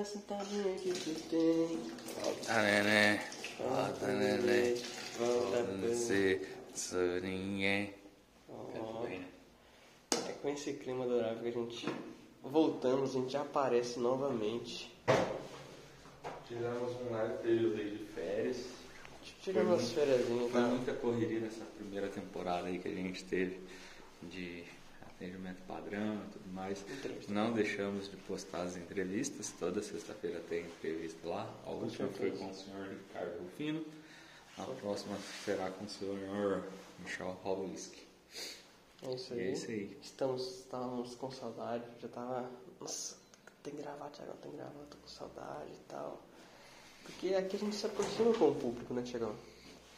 Aquela sentadinha que tu tem. Volta, né, né. Volta sei, sou ninguém. Ó, É com esse clima adorável que a gente voltamos, a gente aparece novamente. Tivemos um largo período aí de férias. Tirando as férias, Foi tá? muita correria nessa primeira temporada aí que a gente teve de atendimento padrão e tudo mais. Entrevista. Não deixamos de postar as entrevistas. Toda sexta-feira tem entrevista lá. A última foi com o senhor Ricardo Rufino. A próxima será com o senhor Michel Holowiski. É isso aí. é isso aí. Estamos, estávamos com saudade, já tava. Nossa, tem que gravar, Thiagão, tem que gravar, tô com saudade e tal. Porque aqui a gente se aproxima com o público, né, Thiagão?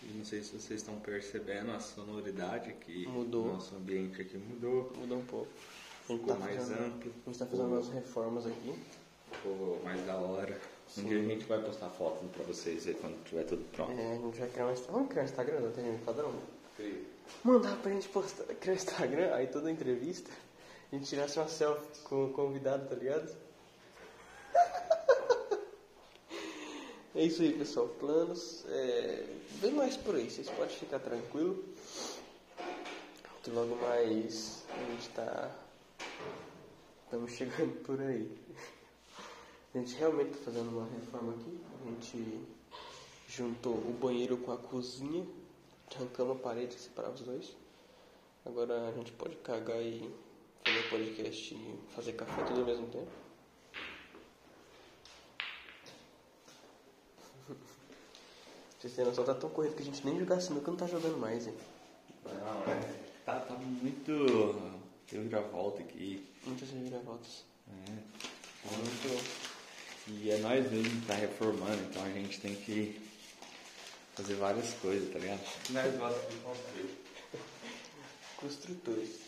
E não sei se vocês estão percebendo a sonoridade que Mudou. nosso ambiente aqui mudou. Mudou um pouco. Ficou tá mais fazendo, amplo. A gente tá fazendo umas reformas aqui. Ficou mais da hora. Um dia a gente vai postar fotos pra vocês aí quando tiver tudo pronto. É, a gente vai criar um Instagram. Vamos criar um Instagram do atendimento padrão? Mandar pra gente postar, criar um Instagram, aí toda entrevista, a gente tirasse uma selfie com o convidado, tá ligado? É isso aí, pessoal. Planos. É... Vem mais por aí, vocês podem ficar tranquilo. Que logo mais a gente tá. Estamos chegando por aí. A gente realmente tá fazendo uma reforma aqui. A gente juntou o banheiro com a cozinha, arrancamos a parede que separava os dois. Agora a gente pode cagar e fazer podcast e fazer café tudo ao mesmo tempo. Vocês têm noção, tá tão corrido que a gente nem jogar sinuca não tá jogando mais, hein? Não, é. Tá, tá muito. Eu já volto aqui. Muitas reviravoltas. É. Muito. E é nós mesmo que tá reformando, então a gente tem que fazer várias coisas, tá ligado? Nós gostamos de construir. Construtores.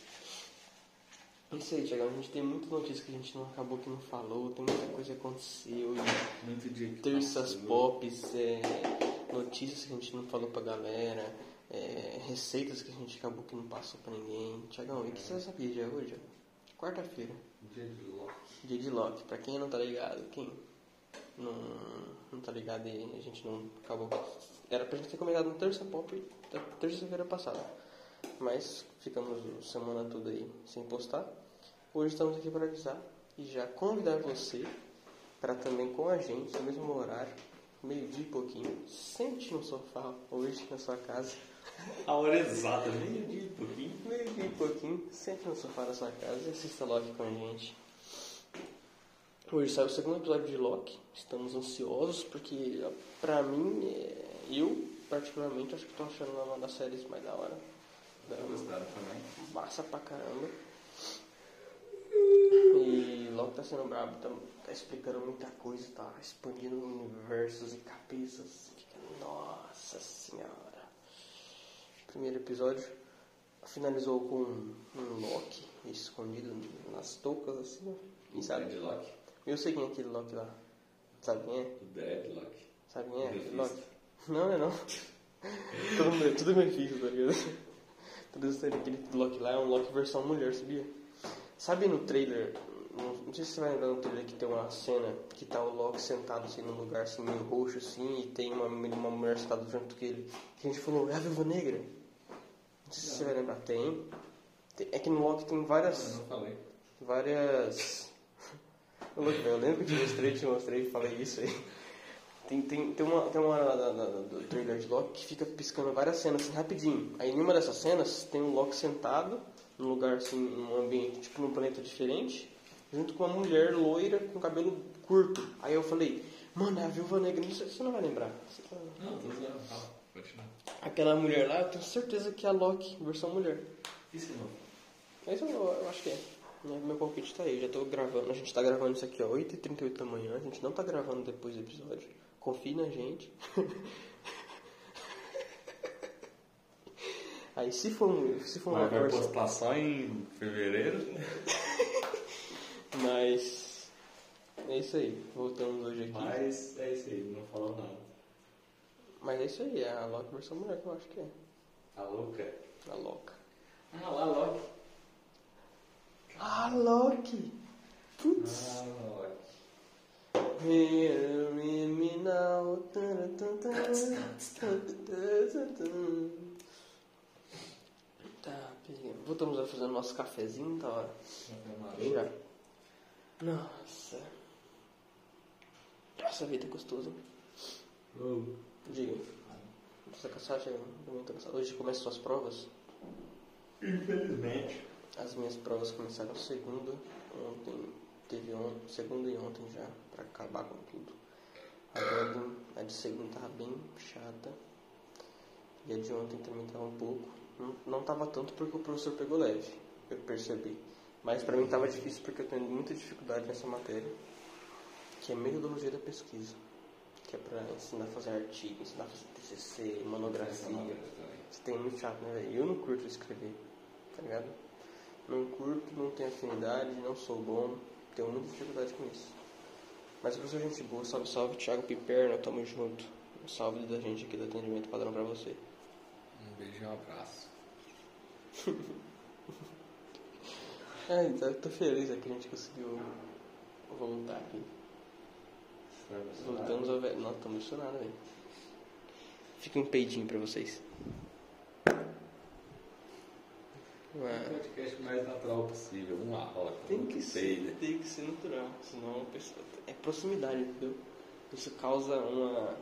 Isso aí, Thiago. A gente tem muitas notícias que a gente não acabou que não falou, tem muita coisa que aconteceu. Muito dia que terças passou. pops, é, notícias que a gente não falou pra galera, é, receitas que a gente acabou que não passou pra ninguém. Tiagão, e o que você sabia de hoje? Quarta-feira, Dia de Loki. dia de Loki. Pra quem não tá ligado, quem não, não tá ligado e a gente não acabou. Era pra gente ter comentado no terça pop da terça-feira passada. Mas ficamos a semana toda aí sem postar. Hoje estamos aqui para avisar e já convidar você para também com a gente, no mesmo horário, meio-dia e pouquinho, sente no sofá hoje na sua casa. A hora exata, meio dia e pouquinho. Meio-dia e pouquinho, sente no sofá da sua casa e assista Loki com a gente. Hoje sai o segundo episódio de Loki. Estamos ansiosos porque, pra mim, é, eu particularmente acho que tô achando uma das séries mais da hora. Gostaram também? Massa pra caramba. E Loki tá sendo brabo, tá, tá explicando muita coisa, tá expandindo universos e cabeças. Nossa senhora. Primeiro episódio finalizou com um Loki escondido nas toucas, assim, ó. E sabe? Deadlock. Eu sei quem é aquele Loki lá. Sabe quem é? O Deadlock. Sabe quem é? aquele. Loki? Não, não é não. tudo, tudo Mephisto, tá ligado? Tudo isso aquele Loki lá é um Loki versão mulher, sabia? Sabe no trailer, não, não sei se você vai lembrar no trailer que tem uma cena que tá o Loki sentado assim num lugar assim meio roxo assim e tem uma, uma mulher sentada junto com ele. Que a gente falou, é a Viúva Negra? Não sei se você vai lembrar, tem. Tem- É que no Loki tem várias Eu não falei. várias. Eu lembro que eu te mostrei, te mostrei e falei isso aí. Tem, tem, tem uma, tem uma da- da- do trailer de Loki que fica piscando várias cenas assim rapidinho. Aí em uma dessas cenas tem um Loki sentado num lugar assim, num ambiente, tipo num planeta diferente, junto com uma mulher loira com cabelo curto. Aí eu falei, mano, é a Viúva Negra, não sei, você não vai lembrar. Você tá- Não, tô. Continua. Aquela mulher lá, eu tenho certeza que é a Loki, versão mulher. Isso não. Mas eu, eu acho que é. Meu meu palpite tá aí, já tô gravando. A gente tá gravando isso aqui, ó, 8h38 da manhã. A gente não tá gravando depois do episódio. Confie na gente. aí se for, um- se for Mas vai força. postar só em fevereiro? Mas. É isso aí. Voltamos hoje aqui. Mas é isso aí, não falou nada. Mas é isso aí, é a Loki versão mulher que eu acho que é. Tá louca? A Loca. Ah, lá, Loki. Ah, Loki! Putz! Ah, Loki. Hear me now. Voltamos a fazer o nosso cafezinho, tá hora. Já. Nossa. Nossa, vida é gostosa. Diga. Você tá cansado? Muito cansado. Hoje começam suas provas? Infelizmente. As minhas provas começaram segunda. Ontem teve on, segunda e ontem já, pra acabar com tudo. Agora a de segunda tava bem chata. E a de ontem também tava um pouco. Não, não tava tanto porque o professor pegou leve, eu percebi. Mas pra mim tava difícil porque eu tenho muita dificuldade nessa matéria, que é metodologia da pesquisa. Que é pra ensinar a fazer artigo, ensinar a fazer TCC, monografia. Você tem muito chato, né, velho? Eu não curto escrever, tá ligado? Não curto, não tenho afinidade, não sou bom, tenho muita dificuldade com isso. Mas o professor gente boa, salve, salve, Thiago Piperno, tamo junto. Um salve da gente aqui do atendimento padrão pra você. Beijo e um abraço. É, então eu tô feliz aqui, a gente conseguiu voltar aqui. Voltamos ao velho. Não, tô emocionado, velho. Fica um peidinho pra vocês. O podcast mais natural possível, uma rota. Tem que ser, tem que ser natural, senão a pessoa. É proximidade, entendeu? Isso causa uma.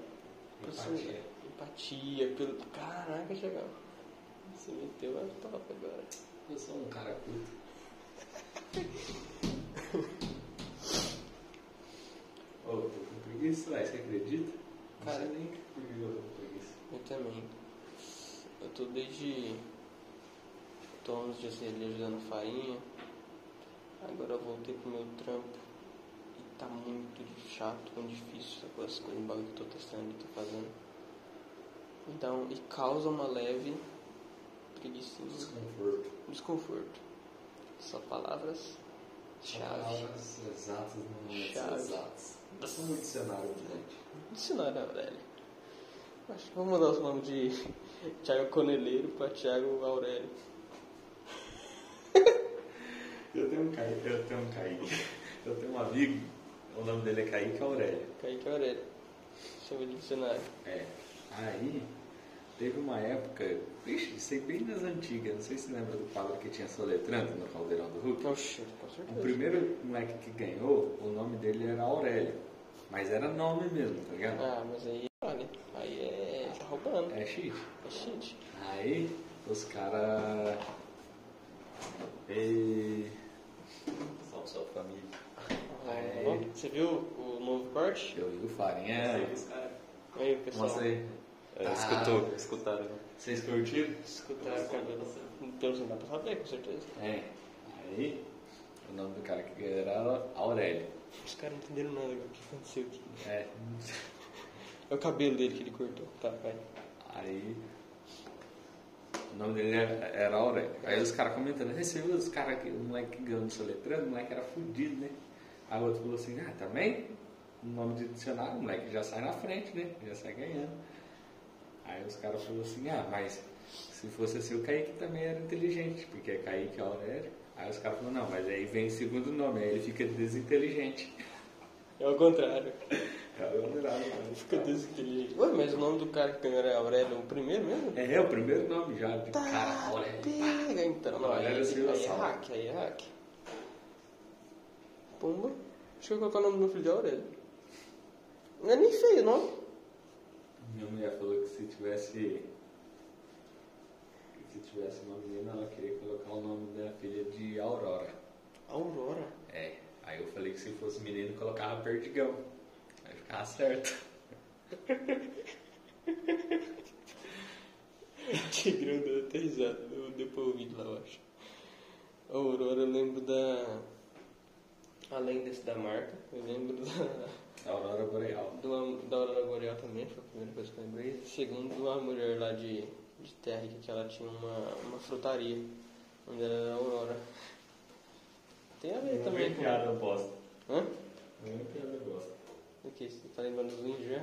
Empatia. Empatia pelo. Caraca, chegou. Você meteu a top agora. Eu sou um cara culto. Ô, oh, tô com preguiça, vai, você acredita? Cara, não sei nem por que eu tô com preguiça. Eu também. Eu tô desde. Tô uns dias ali ajudando farinha. Agora eu voltei pro meu trampo. E tá muito chato, muito difícil com as coisas bagulho que eu tô testando e tô fazendo. Então, e causa uma leve preguiça. Desconforto. Desconforto. Só palavras chave. Palavras exatas no momento exatos. Um dicionário, gente. Dicionário Aurélio. Acho que vou mudar o nome de Thiago Coneleiro pra Thiago Aurélio. Eu tenho um Kaique, eu tenho um Kaique. Eu tenho um amigo, o nome dele é Kaique Aurélio. Kaique Aurélio. Chama de dicionário. É. Aí, teve uma época, ixi, sei bem nas antigas, não sei se você lembra do quadro que tinha soletrando no Caldeirão do Hulk. Oxe, com O certeza. primeiro moleque que ganhou, o nome dele era Aurélio. Mas era nome mesmo, tá ligado? Ah, mas aí, olha, aí é. Ele tá roubando. É cheat. É shit. Aí, os caras. E... Salve, salve família. Ó, Você viu o novo corte? Eu vi o Farinha. Aí, pessoal. Mostra aí. É, Ah, escutou, escutaram. Vocês curtiram? Escutaram. Então não dá pra saber, com certeza. É. Aí, o nome do cara que ganhou era Aurélio. Os caras não entenderam nada do que aconteceu aqui. É. É o cabelo dele que ele cortou. Tá, vai. Aí. O nome dele era, era Aurélio. Aí os caras comentando, "Ei, você viu os caras que o moleque que ganhou no soletrando, o moleque era fudido, né? Aí o outro falou assim, ah, também? O nome de dicionário, o moleque já sai na frente, né? Já sai ganhando. Aí os caras falaram assim, ah, mas se fosse assim, o Kaique também era inteligente, porque é Kaique Aurélio. Aí os caras falaram, não, mas aí vem o segundo nome, aí ele fica desinteligente. É o contrário. É o Aurélio, mano. Fica desinteligente. Ué, mas o nome do cara que era Aurélio, o primeiro mesmo? É, é o primeiro nome já Tá, cara, Aurélio. pega então. Não, Aurélio aí, Silva aí é hack, aí é hack. Pumba. Que eu colocar o nome do meu filho de Aurélio. Não é nem feio o nome. Minha mulher falou que se tivesse. que Se tivesse uma menina, ela queria colocar o nome da filha de Aurora. Aurora. É. Aí eu falei que se fosse menino, colocava Perdigão. Aí ficava certo. Tigrão deu até risada. Eu deu pra ouvir lá, eu acho. Aurora, eu lembro da. Além desse da marca, eu lembro da. Aurora Boreal. uma- da Aurora Boreal também, foi a primeira coisa que eu lembrei. Segundo, uma mulher lá de, de terra que ela tinha uma, uma frutaria. Onde ela era Aurora. Tem a ver também com. piada bosta. Hã? Nenhuma piada bosta. O que? Você tá lembrando dos índios?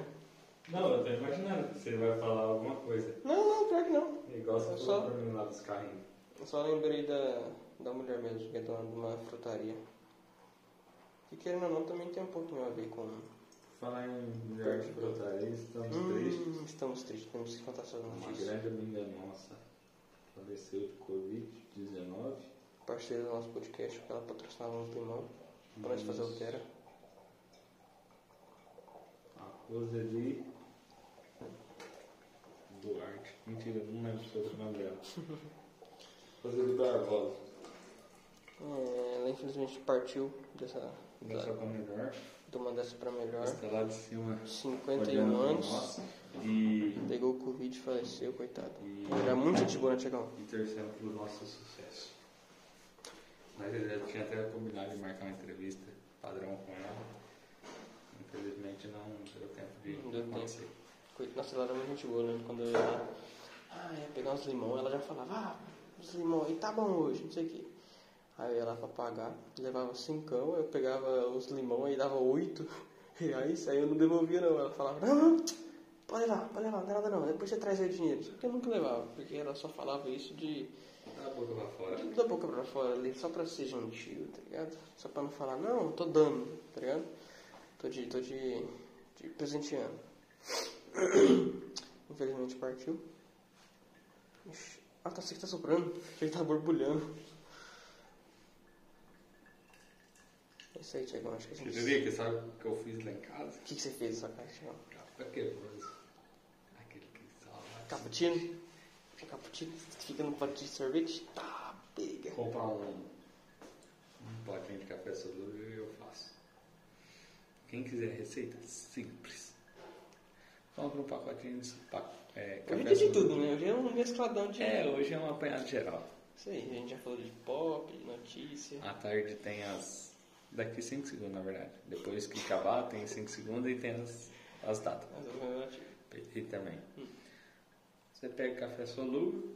Não, eu tô imaginando que você vai falar alguma coisa. Não, não, pior que não. Igual você Eu falou só- pra mim lá dos carrinhos. Eu só lembrei da, da mulher mesmo, que é dona de uma frutaria. Que querendo ou não também tem um pouquinho a ver com, Falar em mulher de brotaria, estamos Hum, tristes. estamos tristes, temos que contar Uma notícias. grande amiga nossa faleceu de Covid-19. Parceira do nosso podcast, porque ela patrocinava uns limão pra nós fazer o que era. A Roseli Duarte. Mentira, não lembro se foi o nome dela. Roseli Barbosa. É, ela infelizmente partiu dessa, Começou da, com a melhor. uma dessa pra melhor. De cima. 51 olhando pra anos. E, pegou o Covid e faleceu, coitado. E- Era muito gente boa, né, Tiagão? e torcendo pelo nosso sucesso. Mas eu já tinha até combinado de marcar uma entrevista padrão com ela. Infelizmente não deu tempo de Não deu tempo. acontecer. Coit- Nossa, ela era muito gente boa, né? Quando eu ia, ah, ia pegar uns limão, ela já falava, ah, os limão aí tá bom hoje, não sei o quê. Aí eu ia lá pra pagar, levava cincão, eu pegava os limão aí dava oito reais, aí eu não devolvia não. Ela falava, não, não, pode levar, pode levar, não tem nada não, depois você traz aí o dinheiro. Só que eu nunca levava, porque ela só falava isso de Dá a boca pra fora. da boca pra fora ali, só pra ser gentil, tá ligado? Só pra não falar, não, tô dando, tá ligado? Tô de, tô de, de presenteando. Infelizmente partiu. Ixi. Ah, tá, sei que tá soprando. Achei que tá borbulhando. É isso aí, Tiagão, acho que a Você gente... diria que sabe o que eu fiz lá em casa? O que, que você fez nessa caixa, Tiagão? Aquele coisa. Aquele que salva. Cappuccino? Cappuccino? Fica no pote de sorvete? Tá, pega. Comprar um, um potinho de café solúvel e eu faço. Quem quiser receita, simples. Compra um pacotinho de é, Hoje café tem de solúvel. tudo, né? Hoje é um mescladão de... É, hoje é um apanhado geral. Isso aí, a gente já falou de pop, de notícia. À tarde tem as. Daqui 5 segundos, na verdade. Depois que acabar, tem 5 segundos e tem as, as datas. PT também. Você pega café solúvel,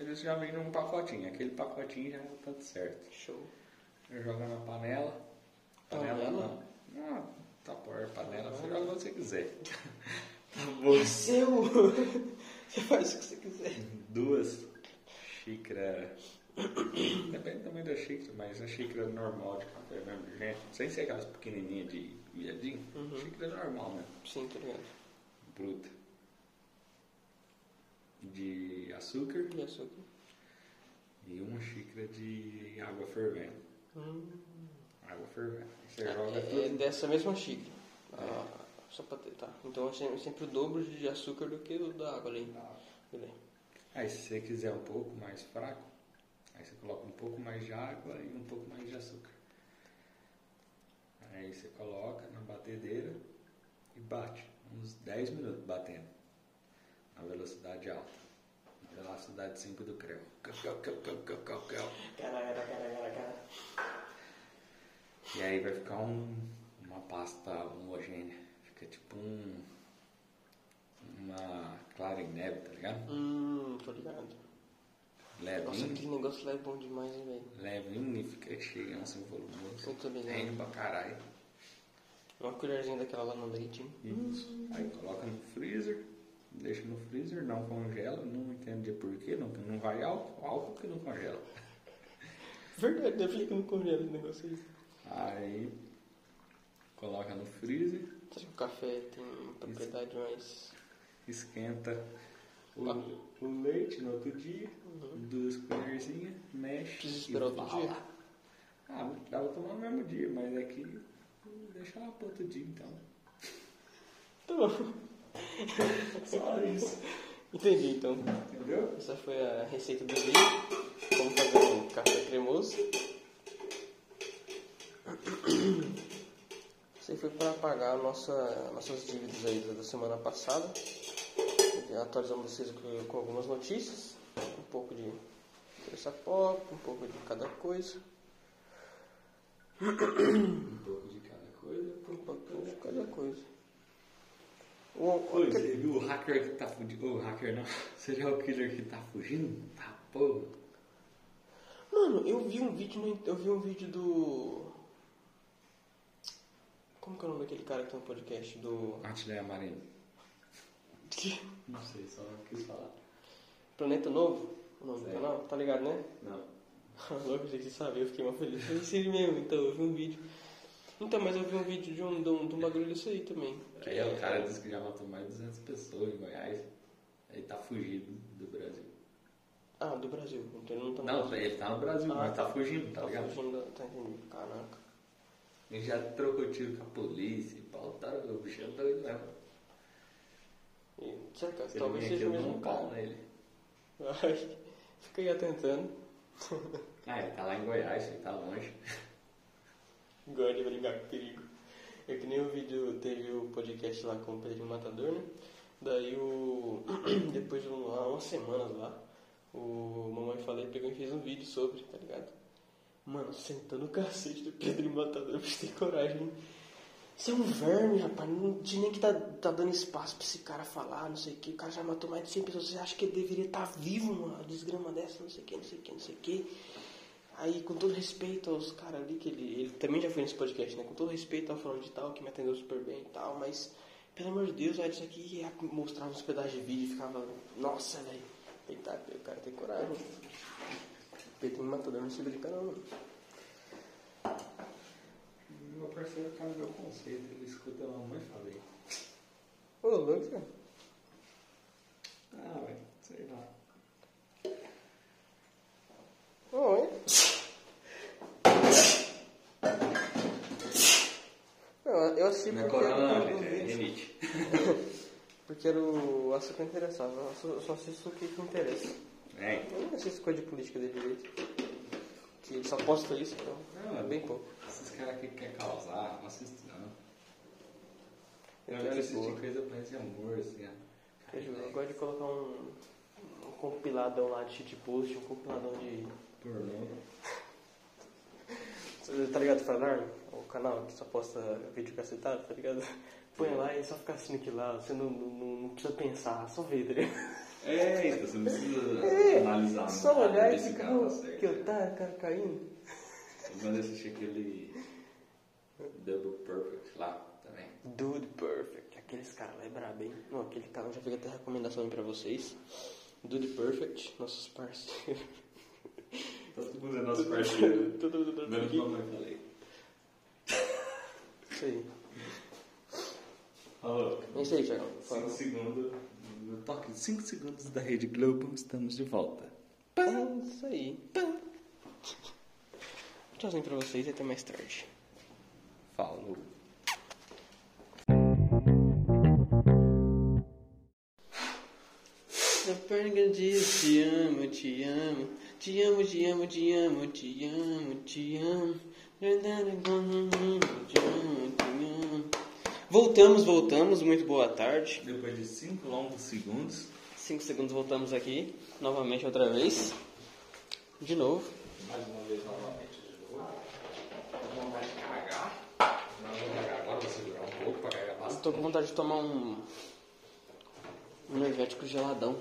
eles já vêm num pacotinho. Aquele pacotinho já é o tanto certo. Show. Joga na panela. Panela Panela? não. Não, tá por panela, você joga onde você quiser. É seu! Você faz o que você quiser. Duas xícaras. Depende do tamanho da xícara, mas a xícara normal de café mesmo, gente. Sem ser aquelas pequenininhas de viadinho. Xícara normal mesmo. Sim, tá ligado. Bruta. De açúcar E açúcar? e uma xícara de água fervendo. Hum. Água fervendo. Você joga É, é dessa mesma xícara. Ah, só pra ter, tá. Então é sempre, sempre o dobro de açúcar do que o da água ali. Beleza. Aí se você quiser um pouco mais fraco, aí você coloca um pouco mais de água e um pouco mais de açúcar. Aí você coloca na batedeira e bate. Uns 10 minutos batendo. Na velocidade alta. Na velocidade 5 do creu. E aí vai ficar um, uma pasta homogênea. Fica tipo um. Uma clara em neve, tá ligado? Hum, tô ligado. Nossa, Levinho. aquele negócio lá é bom demais, hein, velho. Levinho e fica cheio, assim, volumoso. Eu tô ligado. Rende pra caralho. Uma colherzinha daquela lá no leite. hein? Isso. Aí coloca no freezer, deixa no freezer, não congela, não entendi porquê, não, não vai álcool, álcool que não congela. Verdade, eu falei que não congelo esse negócio aí. Aí coloca no freezer, que o café tem propriedade mais. esquenta o, o leite no outro dia, duas colherzinhas, mexe. E esperar outro fala. dia? Ah, dava tomar no mesmo dia, mas é que deixa lá pro outro dia então. Tá bom. Só isso. Entendi então. Entendeu? Essa foi a receita do vídeo. Como fazer um café cremoso. Isso aí foi para pagar nossa, nossas dívidas aí da semana passada. Atualizamos vocês com, algumas notícias. Um pouco de terça pop, um pouco de cada coisa. Um pouco de cada coisa, Um pouco de cada coisa. O, você viu o hacker que tá fugindo? O hacker não. Você já é o killer que tá fugindo? Tá porra. Mano, eu vi um vídeo no, eu vi um vídeo do Como que é o nome daquele cara que tem um podcast do Artilharia Marina. Não sei, só quis falar. Planeta Novo? O nome do canal? Tá ligado, né? Não. Louco, gente, você sabe, eu fiquei mal feliz. Eu sei mesmo, então eu vi um vídeo. Então, mas eu vi um vídeo de um, de um, de um bagulho desse aí também. Aí o cara disse que já matou mais de 200 pessoas em Goiás. Ele tá fugindo do Brasil. Ah, do Brasil. Então ele não tá no Não, Brasil. ele tá no Brasil, Ah, mas tá fugindo, tá Tá ligado? fugindo, tá entendendo? Caraca. Ele já trocou tiro com a polícia e pau, tá, o bicho é doido mesmo. E, Se talvez seja o mesmo cara? nele. Ai, fica aí atentando. Ah, ele tá lá em Goiás, ele tá longe. Gosta de brincar com perigo. É que nem o vídeo, teve o podcast lá com o Pedrinho Matador, né? Daí o. Depois de um- há umas semanas lá, o Mamãe Falei pegou e fez um vídeo sobre, tá ligado? Mano, sentando o cacete do Pedrinho Matador pra ter coragem. Você é um verme, rapaz. Não tinha nem que tá, tá dando espaço pra esse cara falar, não sei o que. O cara já matou mais de 100 pessoas. Você acha que ele deveria estar vivo, mano? Uma desgrama dessa, não sei o que, não sei o que, não sei o que. Aí, com todo respeito aos caras ali, que ele, ele também já foi nesse podcast, né? Com todo respeito ao falando de tal, que me atendeu super bem e tal, mas, pelo amor de Deus, velho, isso aqui ia mostrar uns pedaços de vídeo e ficava, nossa, velho, tem que tá, o cara tem coragem. Pedrinho Matador não se brinca não, mano. Meu parceiro tá no meu conceito, ele escuta a mamãe e falei. Ô, louco. Ah, velho, sei lá. Oi. Eu, eu assisti Não é porque, corona, não, porque, gente, é porque era o assunto que interessava. Eu só, só assisto o que que interessa. É, Eu não assisto coisa de política dele direito. Que ele só posta isso, então Não, é bem pouco. esses caras aqui que querem causar, não assisto não. Eu Eu quero assistir coisa pra esse amor, assim, ó. Eu, eu gosto de colocar um, um compiladão lá de shitpost, um compiladão de. Pornô. Tá ligado Fanar? O canal que só posta vídeo cacetado, tá ligado? Põe lá e só fica assistindo aquilo lá, você não, não, não precisa pensar, só vê, tá ligado? É, então você não precisa É, analisar Só olhar e esse ficar, cara tá "Oh, certo. que otário, cara caindo. Eu quando assisti aquele Double Perfect lá também. Dude Perfect, aqueles caras lá é brabo, hein? Não, aquele canal já fica até recomendação aí pra vocês. Dude Perfect, nossos parceiros. Todo mundo é nosso parceiro. Todo mundo tá Menos aqui. mamãe falei. Isso aí. Falou. É isso aí, Thiago. 5 Falou. segundos. No toque de 5 segundos da Rede Globo, estamos de volta. É isso aí. Tchauzinho pra vocês e até mais tarde. Falou. A perna diz te amo, te amo, te amo, te amo, te amo, te amo, te amo. Te amo, te amo. Voltamos, voltamos, muito boa tarde. Depois de 5 longos segundos, Cinco segundos voltamos aqui, novamente outra vez. De novo. mais uma vez novamente de novo. Com vontade de cagar. Não vou cagar agora, vou segurar um pouco pra cagar bastante. tô com vontade de tomar um. Um energético geladão.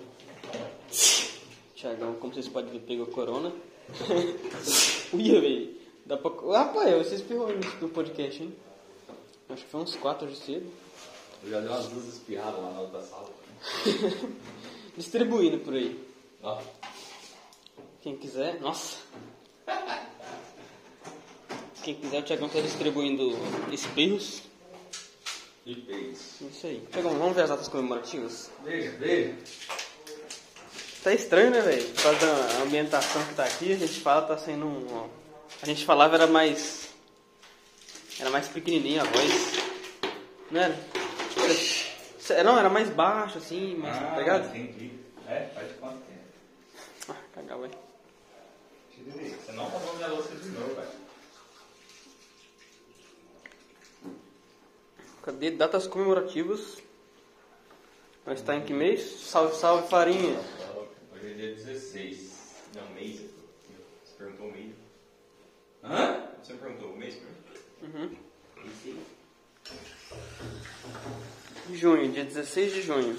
Tiagão, como vocês podem ver, pegou corona. Uia, velho. Dá pra. Rapaz, você espirrou no podcast, hein? Acho que foi uns quatro de cedo. Eu já dei umas duas espirradas lá na outra sala. Distribuindo por aí. Ó, Quem quiser. Nossa! Quem quiser, o Tiagão tá distribuindo espirros. e fez. Isso aí. Tiagão, vamos ver as datas comemorativas? Beijo, beijo. Tá estranho, né, velho? Por causa da ambientação que tá aqui, a gente fala, tá sendo um. ó, A gente falava era mais. Era mais pequenininha a voz. Não era? Cê- Não, era mais baixo, assim, mais. tá ligado? entendi. É, faz de quanto tempo? Ah, cagar, velho. Tira aí. Você não lavou minha louça de novo, velho. Cadê datas comemorativas? Nós tá em que mês? Salve, salve, farinha. Hoje é dia 16. Não, mês. Você perguntou o mês. Hã? Você perguntou o mês pra mim? Uhum. Junho, dia 16 de junho.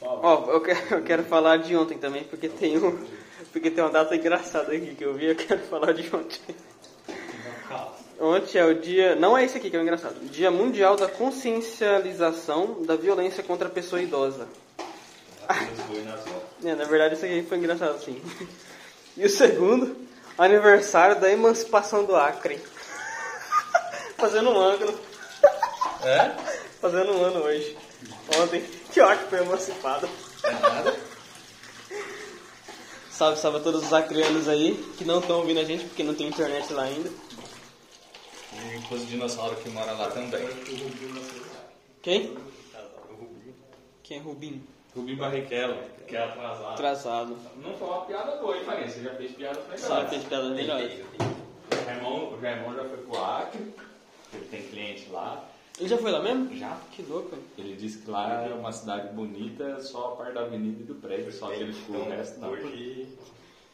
Ó, eu quero, eu quero falar de ontem também, porque tem um, porque tem uma data engraçada aqui que eu vi, eu quero falar de ontem. Ontem é o dia, não é esse aqui que é o engraçado, Dia Mundial da Consciencialização da Violência contra a Pessoa Idosa. É, na verdade isso aqui foi engraçado sim. E o segundo, Aniversário da emancipação do Acre. Fazendo um ano. É? Fazendo um ano hoje. Ontem. Que o Acre foi emancipado. É nada. Salve, salve a todos os acreanos aí que não estão ouvindo a gente porque não tem internet lá ainda. E os dinossauros que moram lá também. Quem? Quem é Rubinho? Rubim Barrichello, que é atrasado. Atrasado. Não foi uma piada boa, hein, Farinha? Você já fez piada melhor. Só fez piadas melhores. O Raimon, o Raimon já foi pro Acre, ele tem cliente lá. Ele já foi lá mesmo? Já. Que louco, hein? Ele disse que lá é uma cidade bonita, só a parte da avenida e do prédio, só que ele ficou o resto não. Hoje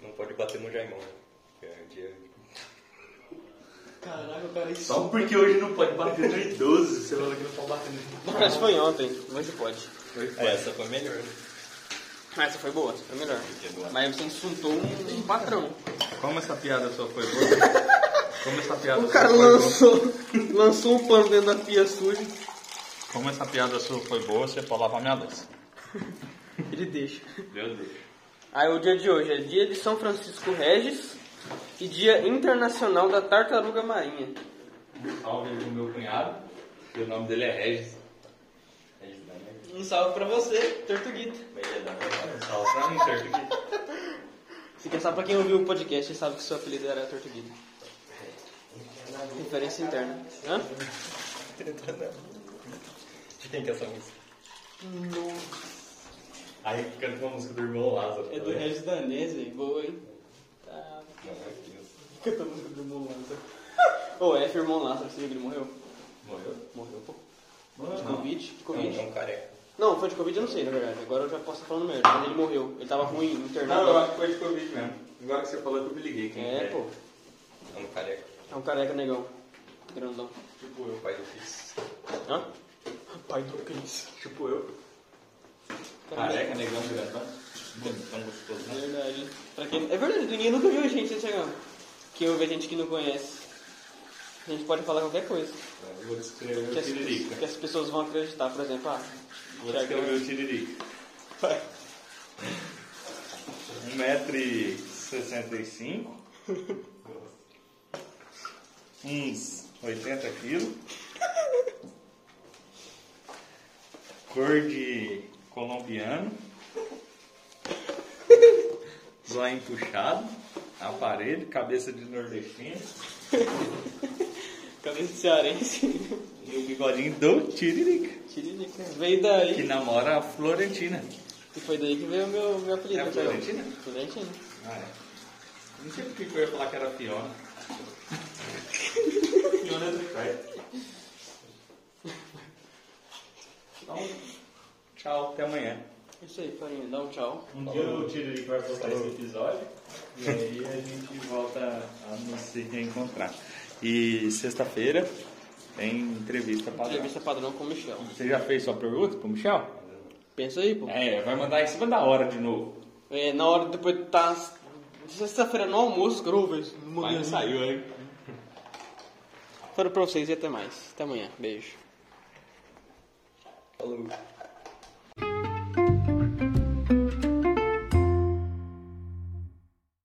não pode bater no Jaimão. né? É dia... Caraca, o cara é Só porque hoje não pode bater no idoso, você falou que não pode bater no idoso. Mas foi ontem, mas pode. É, essa foi melhor. essa foi boa, essa foi melhor. Mas você insultou um, um patrão. Como essa piada sua foi boa? Como essa piada O cara foi boa? lançou, lançou um pano dentro da pia suja. Como essa piada sua foi boa, você pode lavar minha louça. Ele deixa. Meu Deus. Aí o dia de hoje é dia de São Francisco Regis e dia internacional da tartaruga marinha. Salve aí pro meu cunhado, que o nome dele é Regis. Um salve pra você, Tortuguita. Salve pra mim, certo? Fica só pra quem ouviu o podcast sabe que seu apelido era Tortuguita. Referência interna. Hã? De quem que é essa música? Aí canta uma música do irmão Lázaro. É do Regis Danese, velho. Boa, hein? Tá. Canta a música do irmão Lázaro. Ô, F, irmão Lázaro, você viu que ele morreu? Morreu? Morreu, pô. Não. De Covid? De Covid. é um careca. Não, foi de Covid, eu não sei, na verdade. Agora eu já posso estar falando merda. Mas ele morreu. Ele tava ruim, internado. Não, eu acho que foi de Covid mesmo. Agora que você falou que eu me liguei. Quem É, pô. É um careca. É um careca negão. Grandão. Tipo eu, pai do Cris. Hã? Pai do Cris. Tipo eu. Careca, negão, grandão. Bonitão, gostoso. É verdade. Pra quem... É verdade, ninguém nunca viu a gente de chegar. Quem ouve a gente que não conhece. A gente pode falar qualquer coisa. Eu vou descrever Que o as, tiririca. que as pessoas vão acreditar, por exemplo, ah, Vou descrever o tiririca. Vai. 1,65m. Uns 80 quilos. Cor de colombiano. Zóio puxado. Aparelho, cabeça de nordestino. Cabeça de cearense. E o bigodinho do Tiririca. Tiririca. Veio daí. Que namora a Florentina. E foi daí que veio o meu, meu apelido. É a Thiago. Florentina? Florentina. Ah, é. Não sei porque que eu ia falar que era Fiona. Fiona é do Craig. Então, tchau, até amanhã. É Isso aí, Farinha. Dá um tchau. Um dia o Tiririca vai postar esse episódio e aí a gente volta a nos reencontrar. E sexta-feira tem entrevista padrão. Entrevista padrão com o Michel. Você já fez sua pergunta pro Michel? Pensa aí, pô. É, vai mandar em cima da hora de novo. É, na hora depois tá. Sexta-feira no almoço, mandei não saiu, hein? Fora pra vocês e até mais. Até amanhã. Beijo. Falou.